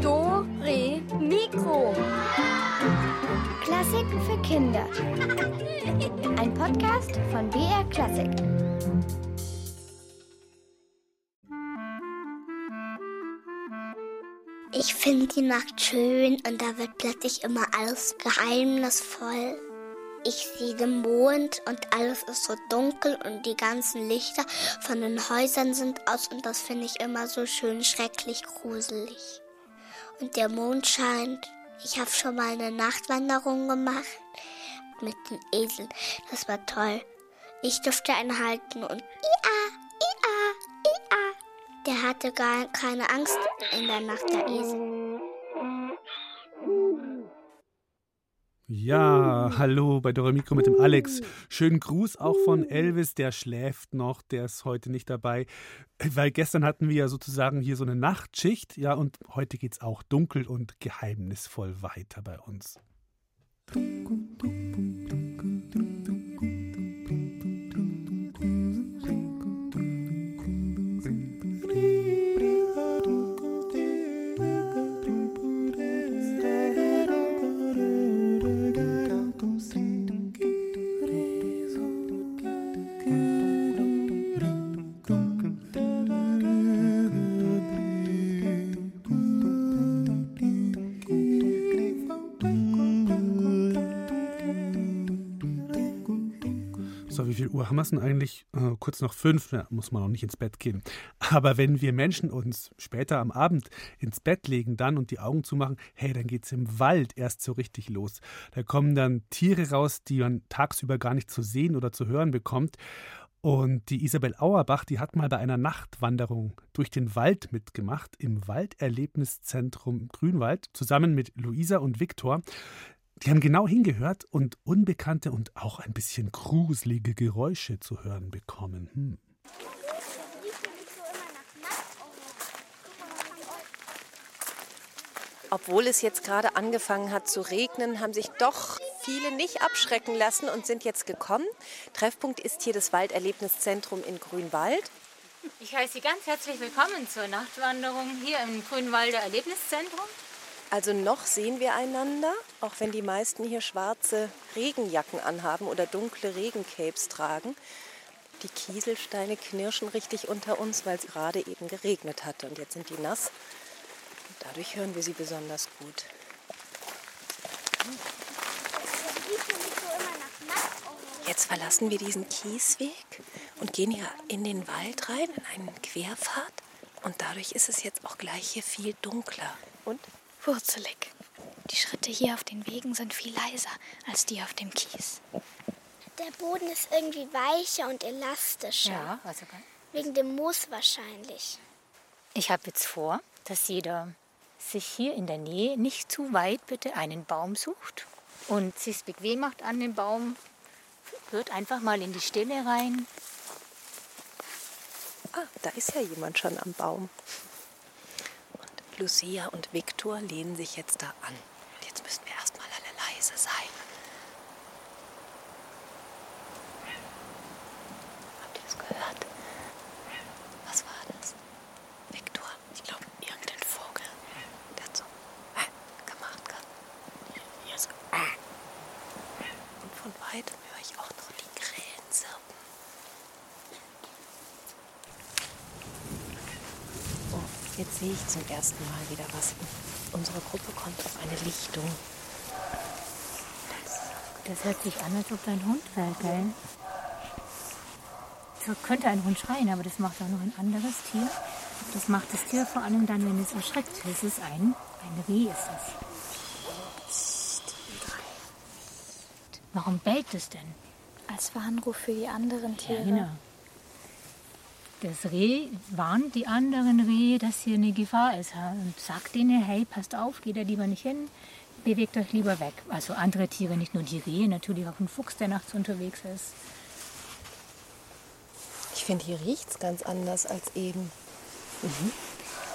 Do, Re, Mikro. Klassiken für Kinder. Ein Podcast von BR Klassik. Ich finde die Nacht schön und da wird plötzlich immer alles geheimnisvoll. Ich sehe den Mond und alles ist so dunkel und die ganzen Lichter von den Häusern sind aus und das finde ich immer so schön schrecklich gruselig. Und der Mond scheint. Ich habe schon mal eine Nachtwanderung gemacht mit den Eseln. Das war toll. Ich durfte einen halten und ia, ia, ia. Der hatte gar keine Angst in der Nacht, der Esel. Ja, hallo bei Dora Mikro mit dem Alex. Schönen Gruß auch von Elvis, der schläft noch, der ist heute nicht dabei. Weil gestern hatten wir ja sozusagen hier so eine Nachtschicht, ja, und heute geht es auch dunkel und geheimnisvoll weiter bei uns. So, wie viel Uhr haben wir es denn eigentlich? Äh, kurz nach fünf, ja, muss man noch nicht ins Bett gehen. Aber wenn wir Menschen uns später am Abend ins Bett legen dann und die Augen zumachen, hey, dann geht es im Wald erst so richtig los. Da kommen dann Tiere raus, die man tagsüber gar nicht zu sehen oder zu hören bekommt. Und die Isabel Auerbach, die hat mal bei einer Nachtwanderung durch den Wald mitgemacht, im Walderlebniszentrum Grünwald, zusammen mit Luisa und Viktor. Die haben genau hingehört und unbekannte und auch ein bisschen gruselige Geräusche zu hören bekommen. Hm. Obwohl es jetzt gerade angefangen hat zu regnen, haben sich doch viele nicht abschrecken lassen und sind jetzt gekommen. Treffpunkt ist hier das Walderlebniszentrum in Grünwald. Ich heiße Sie ganz herzlich willkommen zur Nachtwanderung hier im Grünwalder Erlebniszentrum. Also noch sehen wir einander, auch wenn die meisten hier schwarze Regenjacken anhaben oder dunkle Regencapes tragen. Die Kieselsteine knirschen richtig unter uns, weil es gerade eben geregnet hatte und jetzt sind die nass. Und dadurch hören wir sie besonders gut. Jetzt verlassen wir diesen Kiesweg und gehen hier in den Wald rein, in einen Querpfad. Und dadurch ist es jetzt auch gleich hier viel dunkler. Und Wurzelig. Die Schritte hier auf den Wegen sind viel leiser als die auf dem Kies. Der Boden ist irgendwie weicher und elastischer. Ja, also Wegen dem Moos wahrscheinlich. Ich habe jetzt vor, dass jeder sich hier in der Nähe nicht zu weit bitte einen Baum sucht und sich bequem macht an dem Baum. Hört einfach mal in die Stille rein. Ah, da ist ja jemand schon am Baum. Lucia und Viktor lehnen sich jetzt da an. Und jetzt müssen wir erstmal alle leise sein. Habt ihr es gehört? Was war das? Viktor, ich glaube, irgendein Vogel. Der hat so äh, gemacht gerade. Hier so äh. Und von weitem höre ich auch noch die Krähen zirpen. Oh, jetzt sehe ich zum ersten Mal wieder was. Unsere Gruppe kommt auf eine Lichtung. Das hört sich an, als ob da ein Hund wäre, gell? So könnte ein Hund schreien, aber das macht auch noch ein anderes Tier. Das macht das Tier vor allem dann, wenn es erschreckt. Das ist ein, ein Reh ist es. Warum bellt es denn? Als Warnruf für die anderen Tiere. Ja, genau. Das Reh warnt die anderen Rehe, dass hier eine Gefahr ist und sagt denen, hey, passt auf, geht da lieber nicht hin, bewegt euch lieber weg. Also andere Tiere, nicht nur die Rehe, natürlich auch ein Fuchs, der nachts unterwegs ist. Ich finde, hier riecht es ganz anders als eben.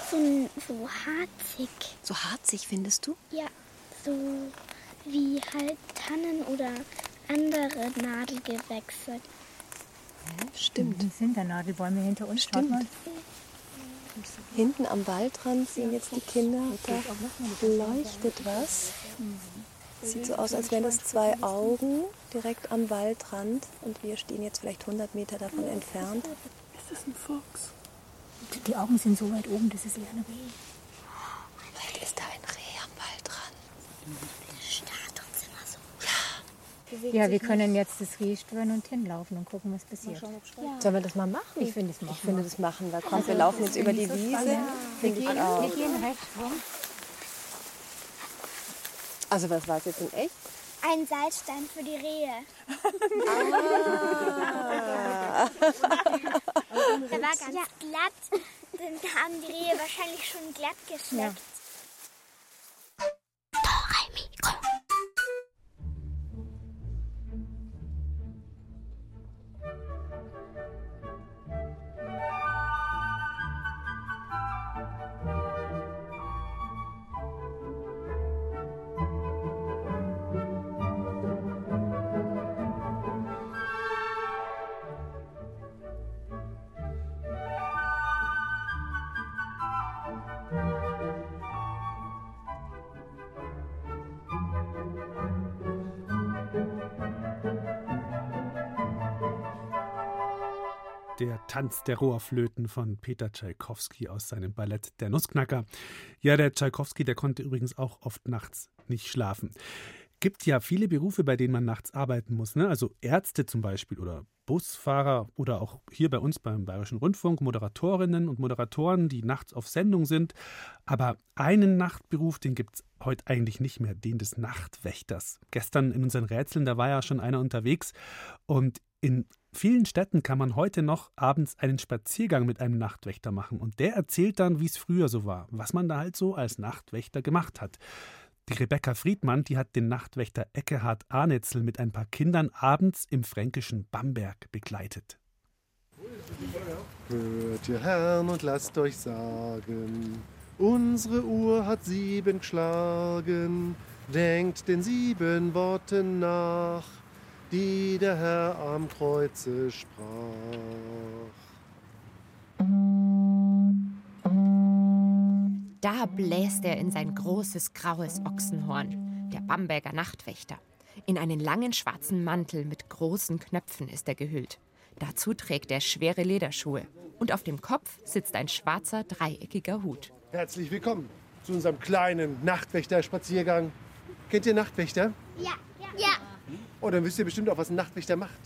So, so harzig. So harzig findest du? Ja, so wie halt Tannen oder andere Nadelgewächse. Stimmt. Das sind da Nadelbäume hinter uns. Schaut Stimmt. mal. Hinten am Waldrand sehen jetzt die Kinder, da leuchtet was. Sieht so aus, als wären das zwei Augen direkt am Waldrand und wir stehen jetzt vielleicht 100 Meter davon entfernt. Die Augen sind so weit oben, das ist eher ein Reh. Vielleicht ist da ein Reh am Waldrand. Ja, wir können jetzt das Reh stören und hinlaufen und gucken, was passiert. Sollen wir das mal machen? Ich finde es machen. Ich finde das machen wir. Komm, wir laufen jetzt über die Wiese. Finde ich Wir auch. gehen rechts rum. Also was war es jetzt in echt? Ein Salzstein für die Rehe. Der war ganz glatt. Den haben die Rehe wahrscheinlich schon glatt geschmeckt. Der Tanz der Rohrflöten von Peter Tschaikowski aus seinem Ballett Der Nussknacker. Ja, der Tschaikowski, der konnte übrigens auch oft nachts nicht schlafen. Gibt ja viele Berufe, bei denen man nachts arbeiten muss, ne? Also Ärzte zum Beispiel oder Busfahrer oder auch hier bei uns beim Bayerischen Rundfunk Moderatorinnen und Moderatoren, die nachts auf Sendung sind. Aber einen Nachtberuf, den gibt es heute eigentlich nicht mehr, den des Nachtwächters. Gestern in unseren Rätseln, da war ja schon einer unterwegs und in vielen Städten kann man heute noch abends einen Spaziergang mit einem Nachtwächter machen. Und der erzählt dann, wie es früher so war, was man da halt so als Nachtwächter gemacht hat. Die Rebecca Friedmann, die hat den Nachtwächter Eckehard Arnetzel mit ein paar Kindern abends im fränkischen Bamberg begleitet. Hört ihr Herrn und lasst euch sagen, unsere Uhr hat sieben geschlagen. Denkt den sieben Worten nach, die der Herr am Kreuze sprach. Da bläst er in sein großes graues Ochsenhorn, der Bamberger Nachtwächter. In einen langen schwarzen Mantel mit großen Knöpfen ist er gehüllt. Dazu trägt er schwere Lederschuhe und auf dem Kopf sitzt ein schwarzer dreieckiger Hut. Herzlich willkommen zu unserem kleinen Nachtwächter-Spaziergang. Kennt ihr Nachtwächter? Ja, ja. Oh, dann wisst ihr bestimmt auch, was ein Nachtwächter macht.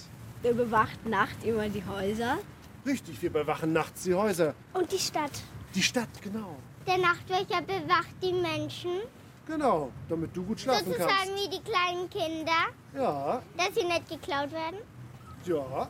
Der bewacht Nacht immer die Häuser. Richtig, wir bewachen nachts die Häuser. Und die Stadt. Die Stadt, genau. Der Nachtwächter bewacht die Menschen. Genau, damit du gut schlafen Sozusagen kannst. wie die kleinen Kinder, Ja, dass sie nicht geklaut werden. ja.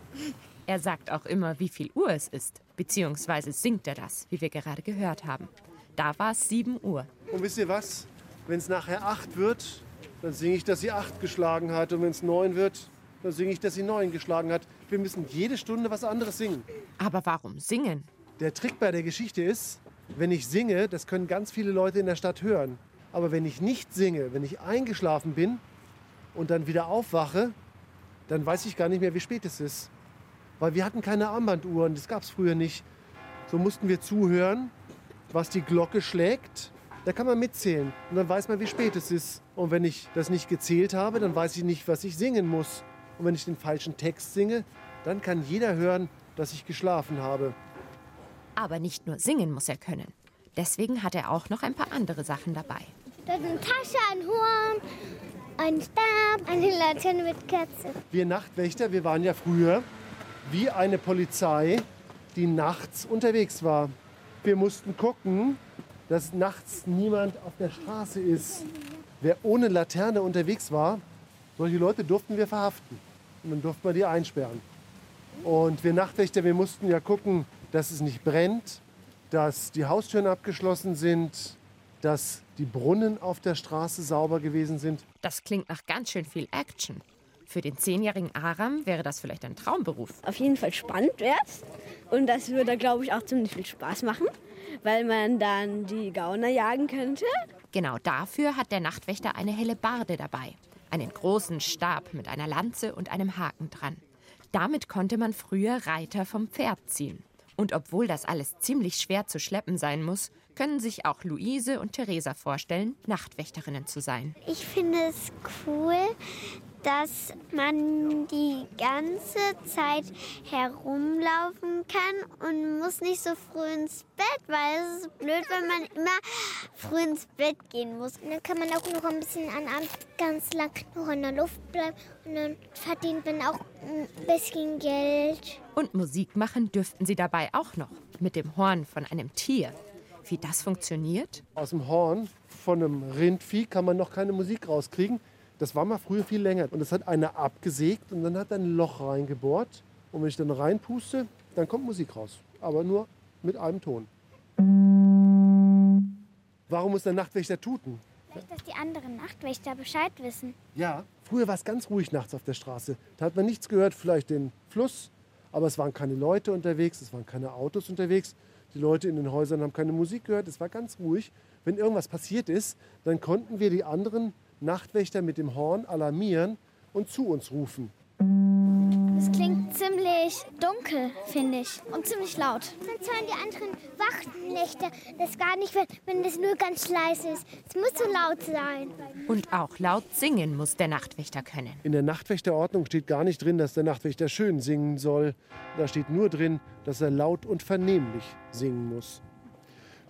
Er sagt auch immer, wie viel Uhr es ist, beziehungsweise singt er das, wie wir gerade gehört haben. Da war es 7 Uhr. Und wisst ihr was? Wenn es nachher acht wird, dann singe ich, dass sie acht geschlagen hat. Und wenn es neun wird, dann singe ich, dass sie neun geschlagen hat. Wir müssen jede Stunde was anderes singen. Aber warum singen? Der Trick bei der Geschichte ist, wenn ich singe, das können ganz viele Leute in der Stadt hören. Aber wenn ich nicht singe, wenn ich eingeschlafen bin und dann wieder aufwache, dann weiß ich gar nicht mehr, wie spät es ist. Weil wir hatten keine Armbanduhren, das gab es früher nicht. So mussten wir zuhören, was die Glocke schlägt. Da kann man mitzählen und dann weiß man, wie spät es ist. Und wenn ich das nicht gezählt habe, dann weiß ich nicht, was ich singen muss. Und wenn ich den falschen Text singe, dann kann jeder hören, dass ich geschlafen habe. Aber nicht nur singen muss er können. Deswegen hat er auch noch ein paar andere Sachen dabei. Da sind Tasche, ein Horn, ein Stab, eine Laterne mit Kerze. Wir Nachtwächter, wir waren ja früher wie eine Polizei, die nachts unterwegs war. Wir mussten gucken, dass nachts niemand auf der Straße ist. Wer ohne Laterne unterwegs war, solche Leute durften wir verhaften. Und dann durften wir die einsperren. Und wir Nachtwächter, wir mussten ja gucken, dass es nicht brennt, dass die Haustüren abgeschlossen sind, dass die Brunnen auf der Straße sauber gewesen sind. Das klingt nach ganz schön viel Action. Für den zehnjährigen Aram wäre das vielleicht ein Traumberuf. Auf jeden Fall spannend wär's. Und das würde, glaube ich, auch ziemlich viel Spaß machen, weil man dann die Gauner jagen könnte. Genau dafür hat der Nachtwächter eine Hellebarde dabei. Einen großen Stab mit einer Lanze und einem Haken dran. Damit konnte man früher Reiter vom Pferd ziehen. Und obwohl das alles ziemlich schwer zu schleppen sein muss, können sich auch Luise und Theresa vorstellen, Nachtwächterinnen zu sein. Ich finde es cool, dass man die ganze Zeit herumlaufen kann und muss nicht so früh ins Bett, weil es ist blöd, wenn man immer früh ins Bett gehen muss. Und dann kann man auch noch ein bisschen an Abend ganz lang noch in der Luft bleiben und dann verdient man auch ein bisschen Geld. Und Musik machen dürften sie dabei auch noch mit dem Horn von einem Tier. Wie das funktioniert? Aus dem Horn von einem Rindvieh kann man noch keine Musik rauskriegen. Das war mal früher viel länger. Und das hat einer abgesägt und dann hat er ein Loch reingebohrt. Und wenn ich dann reinpuste, dann kommt Musik raus. Aber nur mit einem Ton. Warum muss der Nachtwächter tuten? Vielleicht, dass die anderen Nachtwächter Bescheid wissen. Ja, früher war es ganz ruhig nachts auf der Straße. Da hat man nichts gehört, vielleicht den Fluss, aber es waren keine Leute unterwegs, es waren keine Autos unterwegs. Die Leute in den Häusern haben keine Musik gehört, es war ganz ruhig. Wenn irgendwas passiert ist, dann konnten wir die anderen Nachtwächter mit dem Horn alarmieren und zu uns rufen. Es klingt ziemlich dunkel, finde ich. Und ziemlich laut. Sonst hören die anderen Wachennächte das gar nicht, wenn, wenn es nur ganz leise ist. Es muss so laut sein. Und auch laut singen muss der Nachtwächter können. In der Nachtwächterordnung steht gar nicht drin, dass der Nachtwächter schön singen soll. Da steht nur drin, dass er laut und vernehmlich singen muss.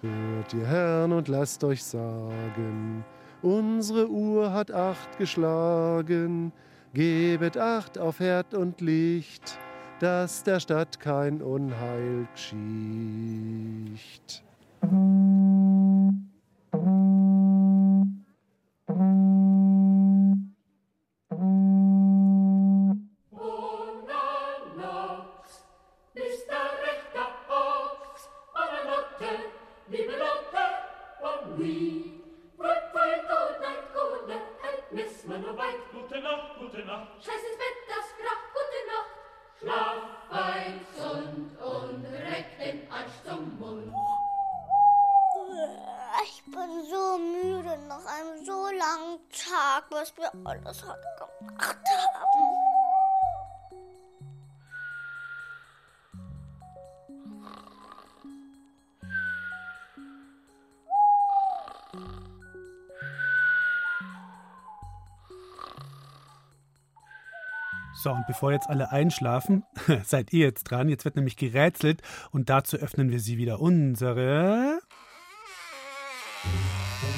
Hört ihr Herrn und lasst euch sagen, unsere Uhr hat acht geschlagen. Gebet acht auf Herd und Licht, dass der Stadt kein Unheil geschicht. Gute Scheiß ins Bett, das Krach, gute Nacht. Schlaf fein, gesund und reck den Arsch zum Mund. Ich bin so müde nach einem so langen Tag, was wir alles heute gemacht So, und bevor jetzt alle einschlafen, seid ihr jetzt dran. Jetzt wird nämlich gerätselt und dazu öffnen wir sie wieder unsere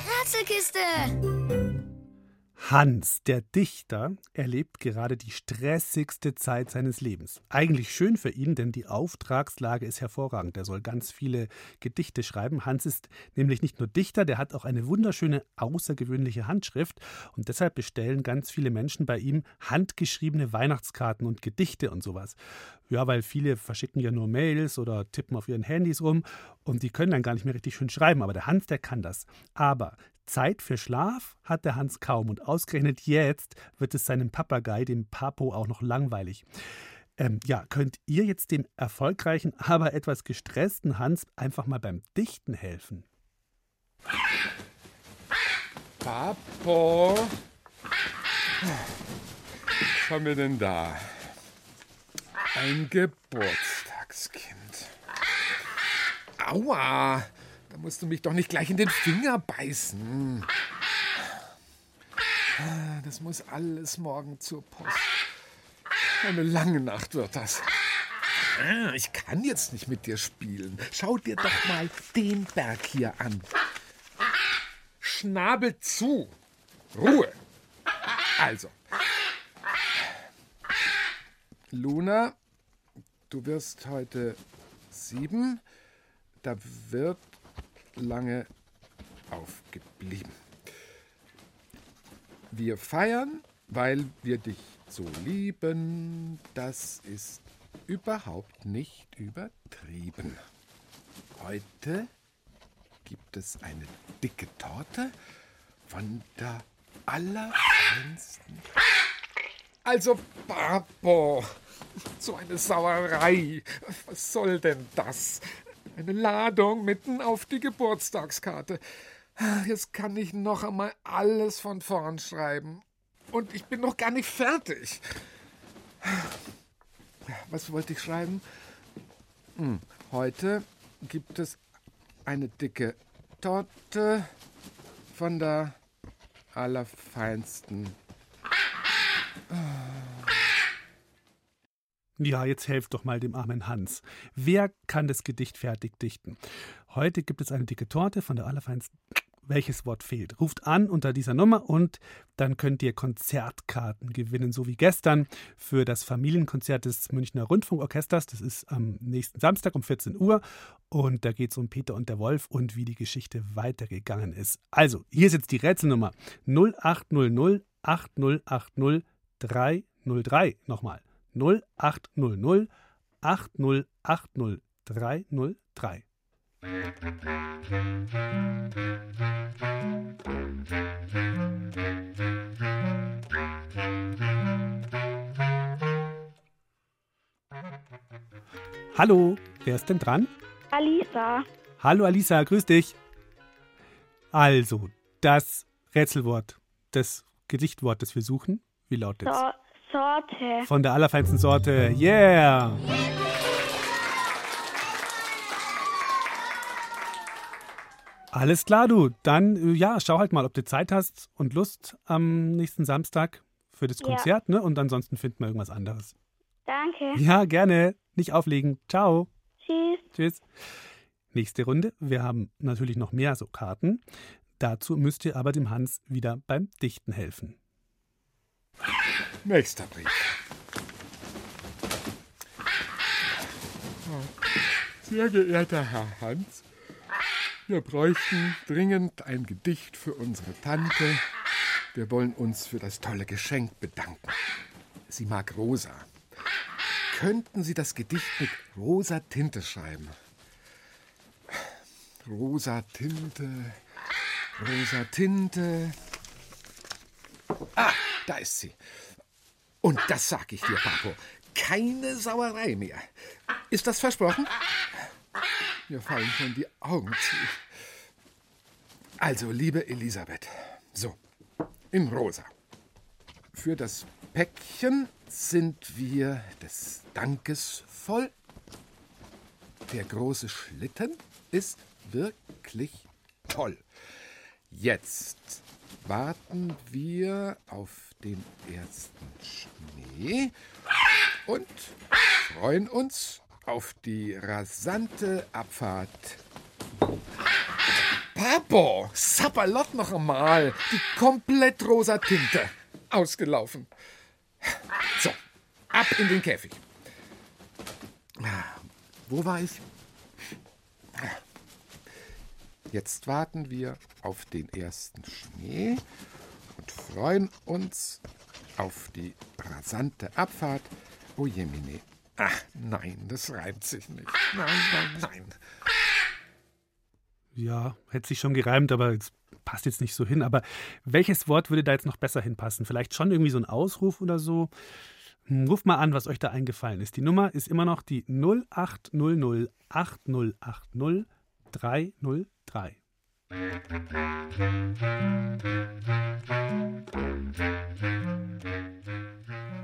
Rätselkiste! Hans, der Dichter, erlebt gerade die stressigste Zeit seines Lebens. Eigentlich schön für ihn, denn die Auftragslage ist hervorragend. Er soll ganz viele Gedichte schreiben. Hans ist nämlich nicht nur Dichter, der hat auch eine wunderschöne, außergewöhnliche Handschrift. Und deshalb bestellen ganz viele Menschen bei ihm handgeschriebene Weihnachtskarten und Gedichte und sowas. Ja, weil viele verschicken ja nur Mails oder tippen auf ihren Handys rum und die können dann gar nicht mehr richtig schön schreiben. Aber der Hans, der kann das. Aber Zeit für Schlaf hat der Hans kaum und ausgerechnet jetzt wird es seinem Papagei, dem Papo, auch noch langweilig. Ähm, ja, könnt ihr jetzt dem erfolgreichen, aber etwas gestressten Hans einfach mal beim Dichten helfen? Papo, was haben wir denn da? Ein Geburtstagskind. Aua, da musst du mich doch nicht gleich in den Finger beißen. Das muss alles morgen zur Post. Eine lange Nacht wird das. Ah, Ich kann jetzt nicht mit dir spielen. Schau dir doch mal den Berg hier an. Schnabel zu. Ruhe. Also. Luna, du wirst heute sieben. Da wird lange aufgeblieben. Wir feiern, weil wir dich so lieben. Das ist überhaupt nicht übertrieben. Heute gibt es eine dicke Torte von der allerfeinsten. Also, Papo, so eine Sauerei. Was soll denn das? Eine Ladung mitten auf die Geburtstagskarte. Jetzt kann ich noch einmal alles von vorn schreiben. Und ich bin noch gar nicht fertig. was wollte ich schreiben? Hm, heute gibt es eine dicke Torte von der allerfeinsten. Ja, jetzt helft doch mal dem armen Hans. Wer kann das Gedicht fertig dichten? Heute gibt es eine dicke Torte von der allerfeinsten. Welches Wort fehlt? Ruft an unter dieser Nummer und dann könnt ihr Konzertkarten gewinnen, so wie gestern für das Familienkonzert des Münchner Rundfunkorchesters. Das ist am nächsten Samstag um 14 Uhr und da geht es um Peter und der Wolf und wie die Geschichte weitergegangen ist. Also, hier ist jetzt die Rätselnummer 0800 8080 303. Nochmal 0800 8080 303. Hallo, wer ist denn dran? Alisa. Hallo Alisa, grüß dich. Also, das Rätselwort, das Gedichtwort, das wir suchen, wie lautet es? So Sorte. Von der allerfeinsten Sorte. Yeah! Alles klar, du. Dann, äh, ja, schau halt mal, ob du Zeit hast und Lust am nächsten Samstag für das Ja. Konzert, ne? Und ansonsten finden wir irgendwas anderes. Danke. Ja, gerne. Nicht auflegen. Ciao. Tschüss. Tschüss. Nächste Runde. Wir haben natürlich noch mehr so Karten. Dazu müsst ihr aber dem Hans wieder beim Dichten helfen. Nächster Brief. Sehr geehrter Herr Hans, wir bräuchten dringend ein Gedicht für unsere Tante. Wir wollen uns für das tolle Geschenk bedanken. Sie mag rosa. Könnten Sie das Gedicht mit rosa Tinte schreiben? Rosa Tinte, rosa Tinte. Ah, da ist sie. Und das sag ich dir, Papo. Keine Sauerei mehr. Ist das versprochen? Mir fallen schon die Augen zu. Also, liebe Elisabeth, so, in rosa. Für das Päckchen sind wir des Dankes voll. Der große Schlitten ist wirklich toll. Jetzt warten wir auf den ersten Schnee und freuen uns auf die rasante Abfahrt. Papo, Sapperlot noch einmal. Die komplett rosa Tinte. Ausgelaufen. So, ab in den Käfig. Wo war ich? Jetzt warten wir auf den ersten Schnee freuen uns auf die rasante Abfahrt. Oh Jemine. Ach nein, das reimt sich nicht. Nein, nein, nein. Ja, hätte sich schon gereimt, aber es passt jetzt nicht so hin. Aber welches Wort würde da jetzt noch besser hinpassen? Vielleicht schon irgendwie so ein Ausruf oder so? Hm, Ruft mal an, was euch da eingefallen ist. Die Nummer ist immer noch die 0800 8080 303.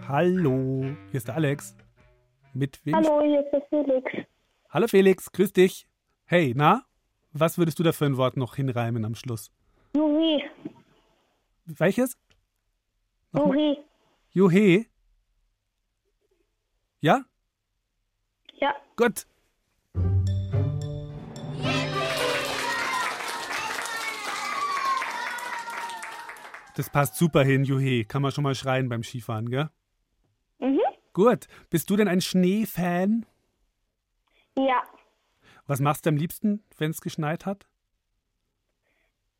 Hallo, hier ist der Alex. Mit wem? Hallo, hier ist der Felix. Hallo Felix, grüß dich. Hey, na? Was würdest du da für ein Wort noch hinreimen am Schluss? Juri. Welches? Juri. Juhe? Ja? Ja. Gut. Das passt super hin, Juhe. Kann man schon mal schreien beim Skifahren, gell? Mhm. Gut. Bist du denn ein Schneefan? Ja. Was machst du am liebsten, wenn es geschneit hat?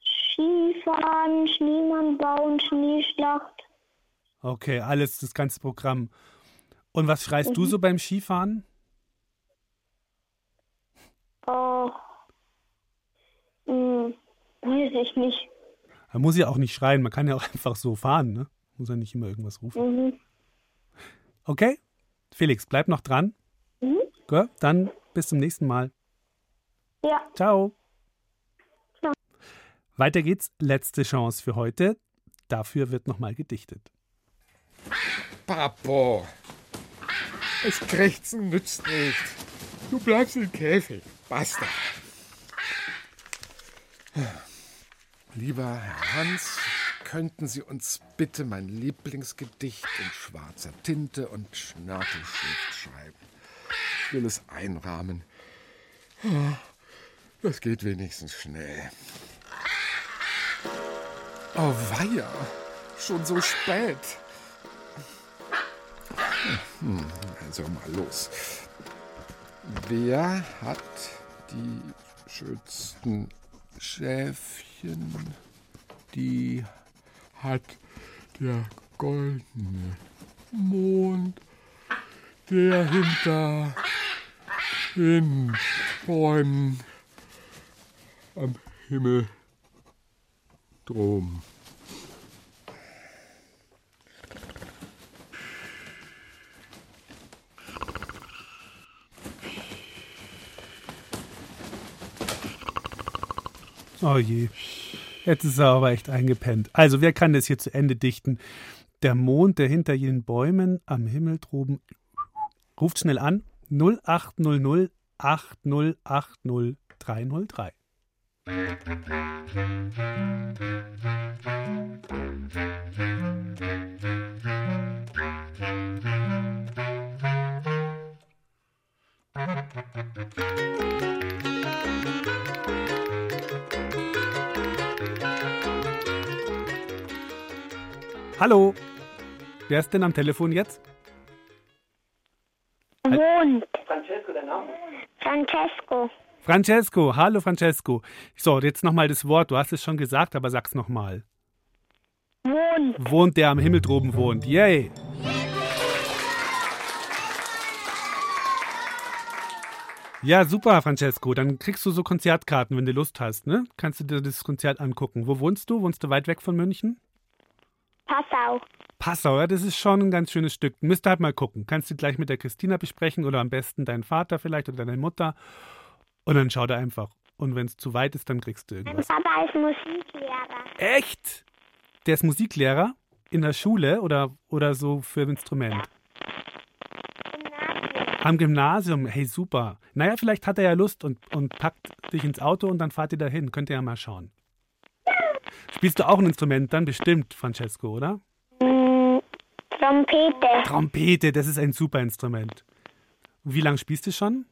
Skifahren, Schneemann bauen, Schneeschlacht. Okay, alles, das ganze Programm. Und was schreist du Mhm. so beim Skifahren? Oh. Hm, weiß ich nicht. Man muss ja auch nicht schreien, man kann ja auch einfach so fahren, ne? Muss ja nicht immer irgendwas rufen. Mhm. Okay? Felix, bleib noch dran. Mhm. Gut, dann bis zum nächsten Mal. Ja. Ciao. Ciao. Weiter geht's. Letzte Chance für heute. Dafür wird nochmal gedichtet. Papo. Das Krächzen nützt nicht. Du bleibst im Käfig. Basta. Lieber Herr Hans, könnten Sie uns bitte mein Lieblingsgedicht in schwarzer Tinte und Schnörkelschrift schreiben? Ich will es einrahmen. Das geht wenigstens schnell. Oh weia, schon so spät. Hm, also mal los. Wer hat die schönsten Schäfchen? Die hat der goldene Mond, der hinter den Bäumen am Himmel drum. Oh je. Jetzt ist er aber echt eingepennt. Also, wer kann das hier zu Ende dichten? Der Mond, der hinter jenen Bäumen am Himmel droben. Ruft schnell an. 0800 8080 303. Hallo. Wer ist denn am Telefon jetzt? Mond. Francesco, der Name? Francesco. Francesco. Hallo Francesco. So, jetzt nochmal das Wort. Du hast es schon gesagt, aber sag's nochmal. Mond. Wohnt der am Himmel droben wohnt. Yay. Ja, super, Francesco. Dann kriegst du so Konzertkarten, wenn du Lust hast, ne? Kannst du dir das Konzert angucken. Wo wohnst du? Wohnst du weit weg von München? Passau. Passau, ja, das ist schon ein ganz schönes Stück. Müsst ihr halt mal gucken. Kannst du gleich mit der Christina besprechen oder am besten deinen Vater vielleicht oder deine Mutter. Und dann schau da einfach. Und wenn es zu weit ist, dann kriegst du Mein irgendwas. Papa ist Musiklehrer. Echt? Der ist Musiklehrer in der Schule oder, oder so für ein Instrument? Am Gymnasium, hey super. Naja, vielleicht hat er ja Lust und, und packt dich ins Auto und dann fahrt ihr dahin. Könnt ihr ja mal schauen. Spielst du auch ein Instrument dann bestimmt, Francesco, oder? Mm, Trompete. Trompete, das ist ein super Instrument. Wie lange spielst du schon?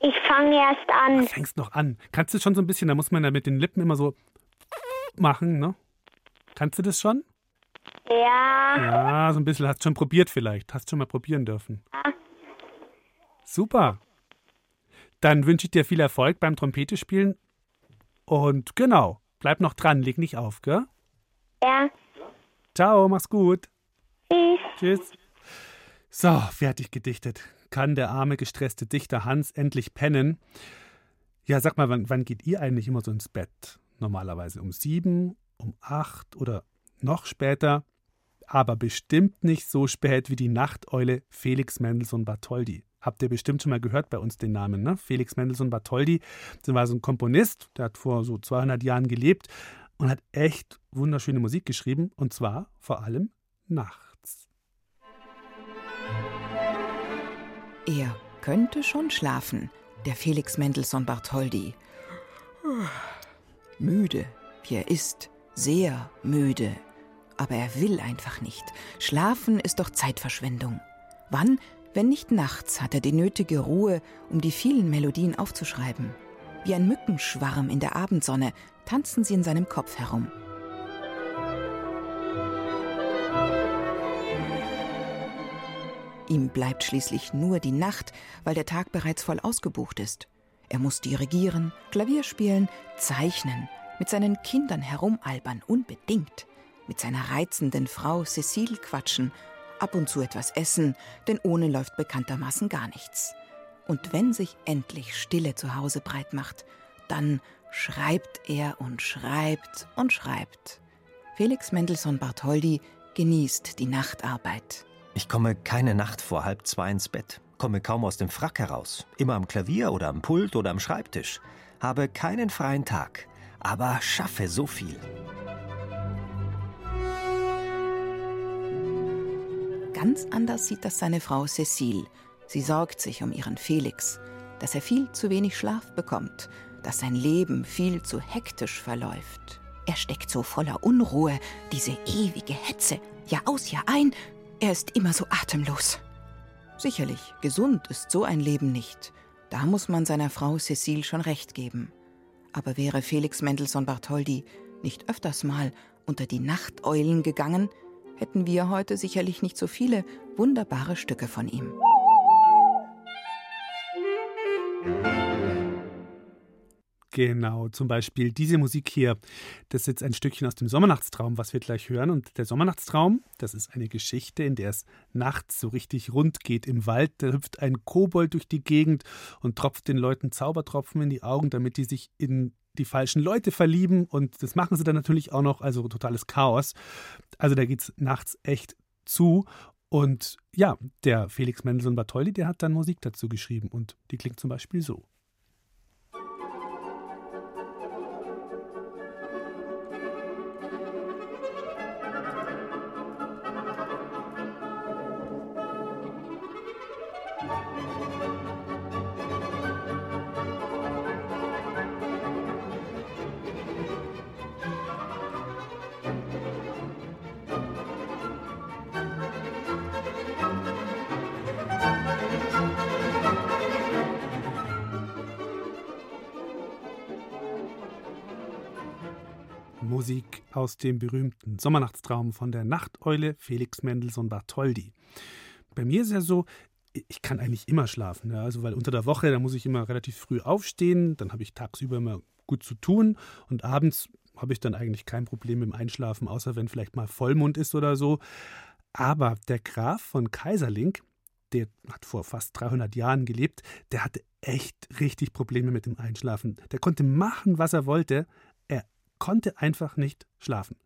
Ich fange erst an. Du fängst noch an. Kannst du schon so ein bisschen, da muss man ja mit den Lippen immer so machen, ne? Kannst du das schon? Ja. Ja, so ein bisschen. Hast schon probiert vielleicht. Hast schon mal probieren dürfen. Super. Dann wünsche ich dir viel Erfolg beim Trompete spielen. Und genau, bleib noch dran, leg nicht auf, gell? Ja. Ciao, mach's gut. Tschüss. Tschüss. So, fertig gedichtet. Kann der arme, gestresste Dichter Hans endlich pennen? Ja, sag mal, wann, wann geht ihr eigentlich immer so ins Bett? Normalerweise um sieben, um acht oder noch später? Aber bestimmt nicht so spät wie die Nachteule Felix Mendelssohn Bartholdy. Habt ihr bestimmt schon mal gehört bei uns den Namen, ne? Felix Mendelssohn Bartholdy. Das war so ein Komponist, der hat vor so 200 Jahren gelebt und hat echt wunderschöne Musik geschrieben und zwar vor allem nachts. Er könnte schon schlafen, der Felix Mendelssohn Bartholdy. Müde, wie er ist, sehr müde. Aber er will einfach nicht. Schlafen ist doch Zeitverschwendung. Wann, wenn nicht nachts, hat er die nötige Ruhe, um die vielen Melodien aufzuschreiben. Wie ein Mückenschwarm in der Abendsonne tanzen sie in seinem Kopf herum. Ihm bleibt schließlich nur die Nacht, weil der Tag bereits voll ausgebucht ist. Er muss dirigieren, Klavier spielen, zeichnen, mit seinen Kindern herumalbern, unbedingt. Mit seiner reizenden Frau Cecile quatschen, ab und zu etwas essen, denn ohne läuft bekanntermaßen gar nichts. Und wenn sich endlich Stille zu Hause breit macht, dann schreibt er und schreibt und schreibt. Felix Mendelssohn Bartholdy genießt die Nachtarbeit. Ich komme keine Nacht vor halb zwei ins Bett, komme kaum aus dem Frack heraus, immer am Klavier oder am Pult oder am Schreibtisch, habe keinen freien Tag, aber schaffe so viel. Ganz anders sieht das seine Frau Cecile. Sie sorgt sich um ihren Felix, dass er viel zu wenig Schlaf bekommt, dass sein Leben viel zu hektisch verläuft. Er steckt so voller Unruhe, diese ewige Hetze, Jahr aus, Jahr ein, er ist immer so atemlos. Sicherlich, gesund ist so ein Leben nicht. Da muss man seiner Frau Cecile schon recht geben. Aber wäre Felix Mendelssohn Bartholdy nicht öfters mal unter die Nachteulen gegangen, hätten wir heute sicherlich nicht so viele wunderbare Stücke von ihm. Genau, zum Beispiel diese Musik hier. Das ist jetzt ein Stückchen aus dem Sommernachtstraum, was wir gleich hören. Und der Sommernachtstraum, das ist eine Geschichte, in der es nachts so richtig rund geht im Wald. Da hüpft ein Kobold durch die Gegend und tropft den Leuten Zaubertropfen in die Augen, damit die sich in die falschen Leute verlieben. Und das machen sie dann natürlich auch noch, also totales Chaos. Also da geht es nachts echt zu. Und ja, der Felix Mendelssohn Bartholdy, der hat dann Musik dazu geschrieben. Und die klingt zum Beispiel so. Musik aus dem berühmten Sommernachtstraum von der Nachteule Felix Mendelssohn Bartholdy. Bei mir ist ja so, ich kann eigentlich immer schlafen. Ja, also weil unter der Woche, da muss ich immer relativ früh aufstehen, dann habe ich tagsüber immer gut zu tun und abends habe ich dann eigentlich kein Problem mit dem Einschlafen, außer wenn vielleicht mal Vollmond ist oder so. Aber der Graf von Kaiserling, der hat vor fast 300 Jahren gelebt, der hatte echt richtig Probleme mit dem Einschlafen. Der konnte machen, was er wollte, konnte einfach nicht schlafen,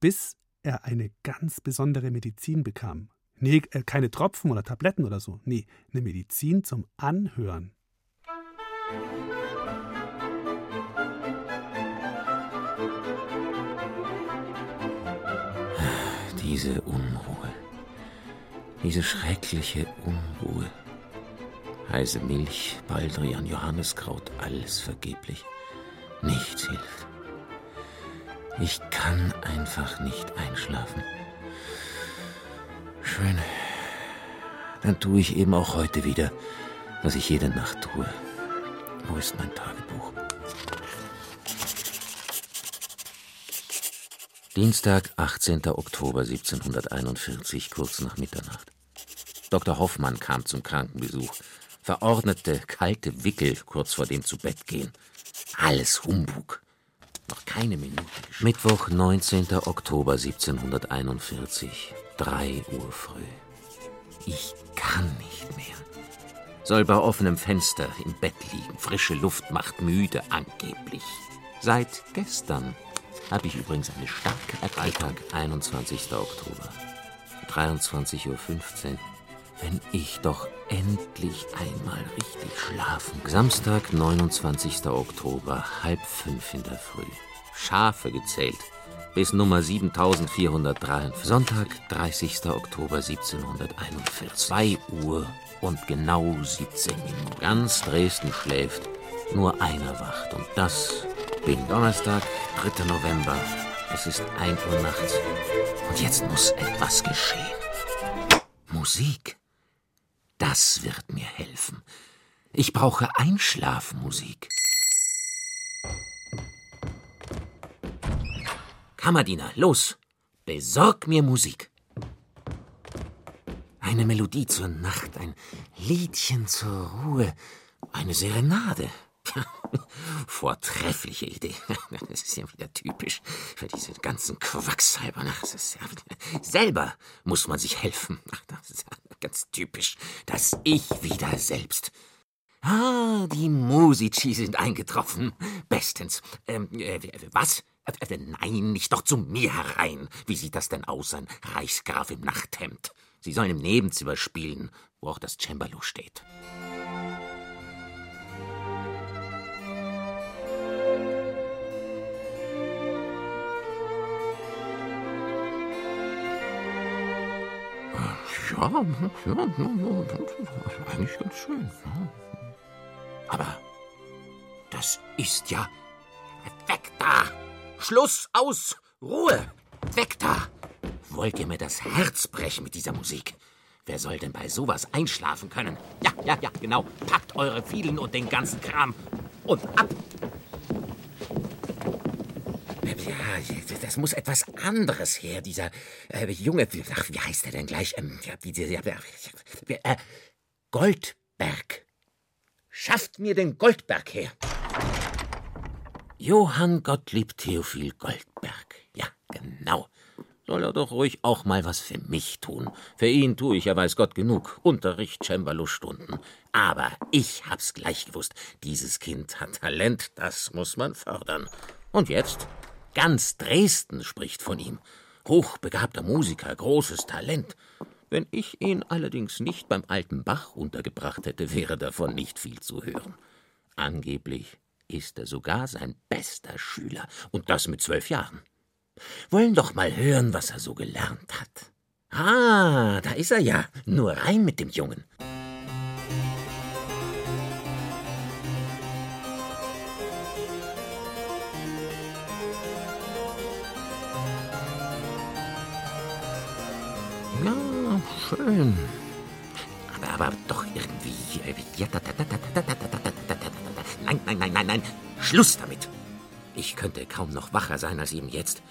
bis er eine ganz besondere Medizin bekam. Nee, äh, keine Tropfen oder Tabletten oder so. Nee, eine Medizin zum Anhören. Diese Unruhe. Diese schreckliche Unruhe. Heiße Milch, Baldrian, Johanneskraut, alles vergeblich. Nichts hilft. Ich kann einfach nicht einschlafen. Schön. Dann tue ich eben auch heute wieder, was ich jede Nacht tue. Wo ist mein Tagebuch? Dienstag, 18. Oktober 1741, kurz nach Mitternacht. Dr. Hoffmann kam zum Krankenbesuch, verordnete kalte Wickel kurz vor dem Zubettgehen. Alles Humbug. Noch keine Minute. Mittwoch, 19. Oktober 1741, 3 Uhr früh. Ich kann nicht mehr. Soll bei offenem Fenster im Bett liegen. Frische Luft macht müde, angeblich. Seit gestern habe ich übrigens eine starke Freitag, 21. Oktober. 23.15 Uhr. Wenn ich doch endlich einmal richtig schlafen. Samstag, 29. Oktober, halb fünf in der Früh. Schafe gezählt. Bis Nummer 7443. Sonntag, 30. Oktober 1741. 2 Uhr und genau 17 Minuten. Ganz Dresden schläft, nur einer wacht. Und das bin Donnerstag, 3. November. Es ist 1 Uhr nachts. Und jetzt muss etwas geschehen. Musik. Das wird mir helfen. Ich brauche Einschlafmusik. Kammerdiener, los! Besorg mir Musik. Eine Melodie zur Nacht, ein Liedchen zur Ruhe, eine Serenade. Vortreffliche Idee. Das ist ja wieder typisch für diese ganzen Quacksalber. Selber muss man sich helfen. Das ist ja ganz typisch, dass ich wieder selbst. Ah, die Musici sind eingetroffen. Bestens. Ähm, äh, was? Äh, nein, nicht doch zu mir herein. Wie sieht das denn aus, ein Reichsgraf im Nachthemd? Sie sollen im Nebenzimmer spielen, wo auch das Cembalo steht. Ja, ja, ja, eigentlich ganz schön. Aber das ist ja. Weg da! Schluss, aus, Ruhe! Weg da! Wollt ihr mir das Herz brechen mit dieser Musik? Wer soll denn bei sowas einschlafen können? Ja, ja, ja, genau. Packt eure Fielen und den ganzen Kram und ab! Ja, das muss etwas anderes her. Dieser äh, junge, ach, wie heißt er denn gleich? Ähm, ja, äh, Goldberg. Schafft mir den Goldberg her. Johann Gottlieb Theophil Goldberg. Ja, genau. Soll er doch ruhig auch mal was für mich tun. Für ihn tue ich ja weiß Gott genug. Unterricht, Cembalo-Stunden. Aber ich hab's gleich gewusst. Dieses Kind hat Talent, das muss man fördern. Und jetzt? Ganz Dresden spricht von ihm. Hochbegabter Musiker, großes Talent. Wenn ich ihn allerdings nicht beim alten Bach untergebracht hätte, wäre davon nicht viel zu hören. Angeblich ist er sogar sein bester Schüler, und das mit zwölf Jahren. Wollen doch mal hören, was er so gelernt hat. Ah, da ist er ja. Nur rein mit dem Jungen. Schön. Aber, aber doch irgendwie. Nein, nein, nein, nein, nein. Schluss damit. Ich könnte kaum noch wacher sein als eben jetzt.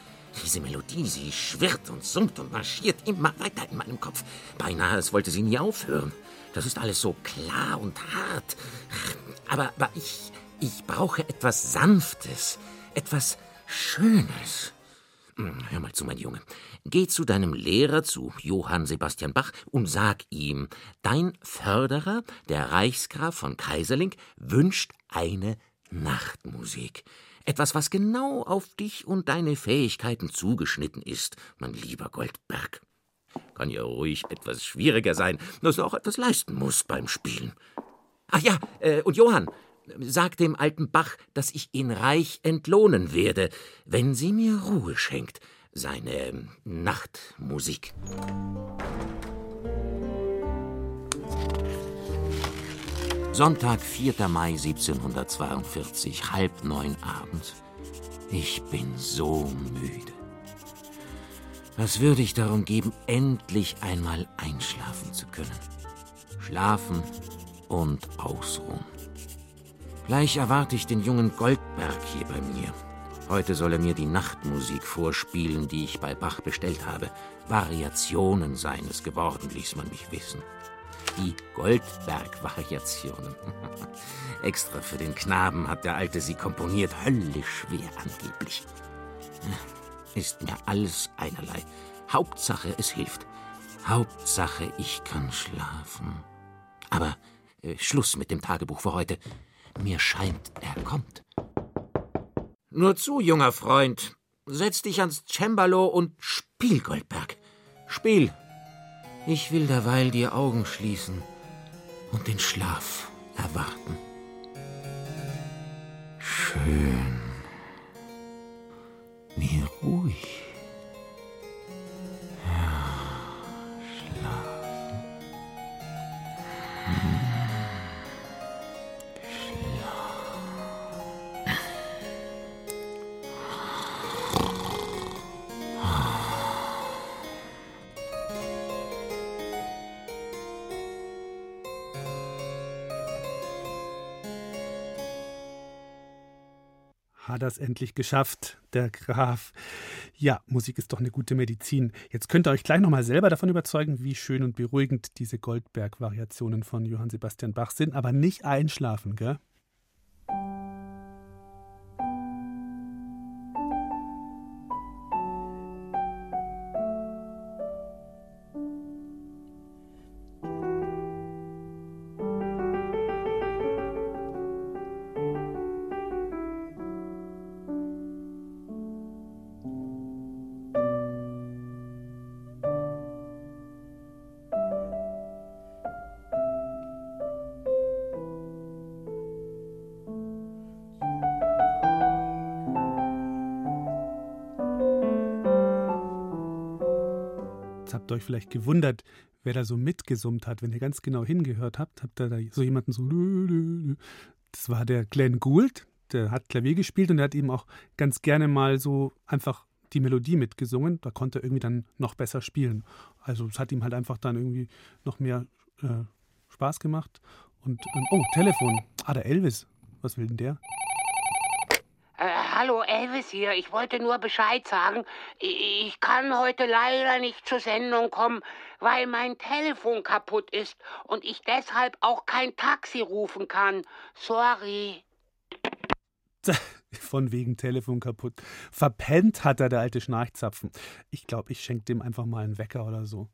Diese Melodie, sie schwirrt und summt und marschiert immer weiter in meinem Kopf. Beinahe, als wollte sie nie aufhören. Das ist alles so klar und hart. Aber, aber ich, ich brauche etwas Sanftes, etwas Schönes. Hm, hör mal zu, mein Junge. Geh zu deinem Lehrer, zu Johann Sebastian Bach, und sag ihm, dein Förderer, der Reichsgraf von Kaiserling, wünscht eine Nachtmusik. Etwas, was genau auf dich und deine Fähigkeiten zugeschnitten ist, mein lieber Goldberg. Kann ja ruhig etwas schwieriger sein, dass du auch etwas leisten musst beim Spielen. Ach ja, äh, und Johann, sag dem alten Bach, dass ich ihn reich entlohnen werde, wenn sie mir Ruhe schenkt, seine Nachtmusik. Sonntag, 4. Mai 1742, halb neun abends. Ich bin so müde. Was würde ich darum geben, endlich einmal einschlafen zu können? Schlafen und ausruhen. Gleich erwarte ich den jungen Goldberg hier bei mir. Heute soll er mir die Nachtmusik vorspielen, die ich bei Bach bestellt habe. Variationen seines geworden, ließ man mich wissen. Die Goldberg-Variationen. Extra für den Knaben hat der Alte sie komponiert, höllisch schwer angeblich. Ist mir alles einerlei. Hauptsache, es hilft. Hauptsache, ich kann schlafen. Aber äh, Schluss mit dem Tagebuch für heute. Mir scheint, er kommt. Nur zu, junger Freund. Setz dich ans Cembalo und spiel, Goldberg. Spiel. Ich will derweil die Augen schließen und den Schlaf erwarten. Schön. Wie ruhig. Hat es endlich geschafft, der Graf. Ja, Musik ist doch eine gute Medizin. Jetzt könnt ihr euch gleich nochmal selber davon überzeugen, wie schön und beruhigend diese Goldberg-Variationen von Johann Sebastian Bach sind, aber nicht einschlafen, gell? Jetzt habt ihr euch vielleicht gewundert, wer da so mitgesummt hat. Wenn ihr ganz genau hingehört habt, habt ihr da so jemanden so. Das war der Glenn Gould, der hat Klavier gespielt und der hat eben auch ganz gerne mal so einfach die Melodie mitgesungen. Da konnte er irgendwie dann noch besser spielen. Also es hat ihm halt einfach dann irgendwie noch mehr äh, Spaß gemacht. Und ähm, oh, Telefon. Ah, der Elvis. Was will denn der? Hallo Elvis hier, ich wollte nur Bescheid sagen. Ich kann heute leider nicht zur Sendung kommen, weil mein Telefon kaputt ist und ich deshalb auch kein Taxi rufen kann. Sorry. Von wegen Telefon kaputt. Verpennt hat er, der alte Schnarchzapfen. Ich glaube, ich schenke dem einfach mal einen Wecker oder so.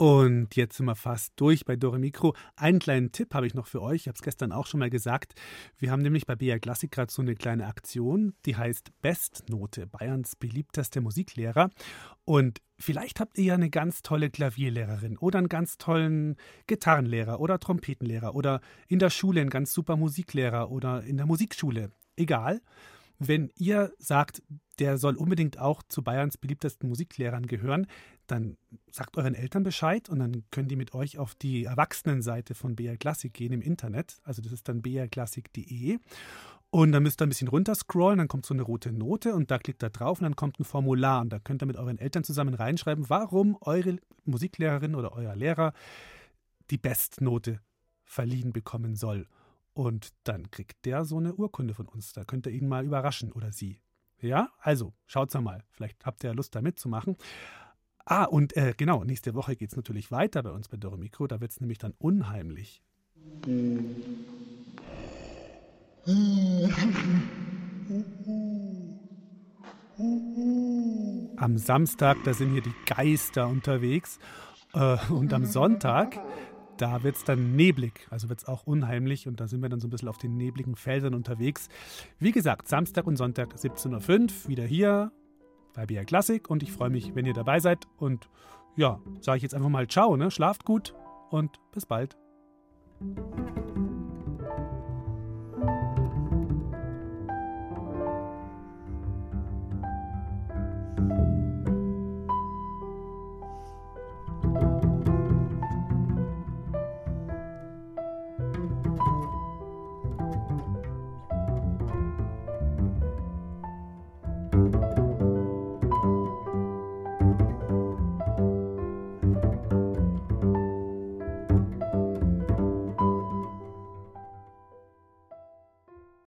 Und jetzt sind wir fast durch bei Dore Mikro. Einen kleinen Tipp habe ich noch für euch. Ich habe es gestern auch schon mal gesagt. Wir haben nämlich bei BR Klassik gerade so eine kleine Aktion, die heißt Bestnote, Bayerns beliebtester Musiklehrer. Und vielleicht habt ihr ja eine ganz tolle Klavierlehrerin oder einen ganz tollen Gitarrenlehrer oder Trompetenlehrer oder in der Schule einen ganz super Musiklehrer oder in der Musikschule. Egal. Wenn ihr sagt, der soll unbedingt auch zu Bayerns beliebtesten Musiklehrern gehören, dann sagt euren Eltern Bescheid und dann können die mit euch auf die Erwachsenenseite von BR Classic gehen im Internet. Also das ist dann brklassik.de. Und dann müsst ihr ein bisschen runterscrollen, dann kommt so eine rote Note und da klickt ihr drauf und dann kommt ein Formular und da könnt ihr mit euren Eltern zusammen reinschreiben, warum eure Musiklehrerin oder euer Lehrer die Bestnote verliehen bekommen soll. Und dann kriegt der so eine Urkunde von uns. Da könnt ihr ihn mal überraschen oder sie. Ja, also schaut's mal. Vielleicht habt ihr ja Lust da mitzumachen. Ah, und äh, genau, nächste Woche geht es natürlich weiter bei uns bei Doro Mikro. Da wird es nämlich dann unheimlich. Am Samstag, da sind hier die Geister unterwegs. Äh, und am Sonntag, da wird es dann neblig, also wird es auch unheimlich und da sind wir dann so ein bisschen auf den nebligen Feldern unterwegs. Wie gesagt, Samstag und Sonntag 17.05 Uhr wieder hier bei BR Klassik und ich freue mich, wenn ihr dabei seid. Und ja, sage ich jetzt einfach mal Ciao, ne? Schlaft gut und bis bald.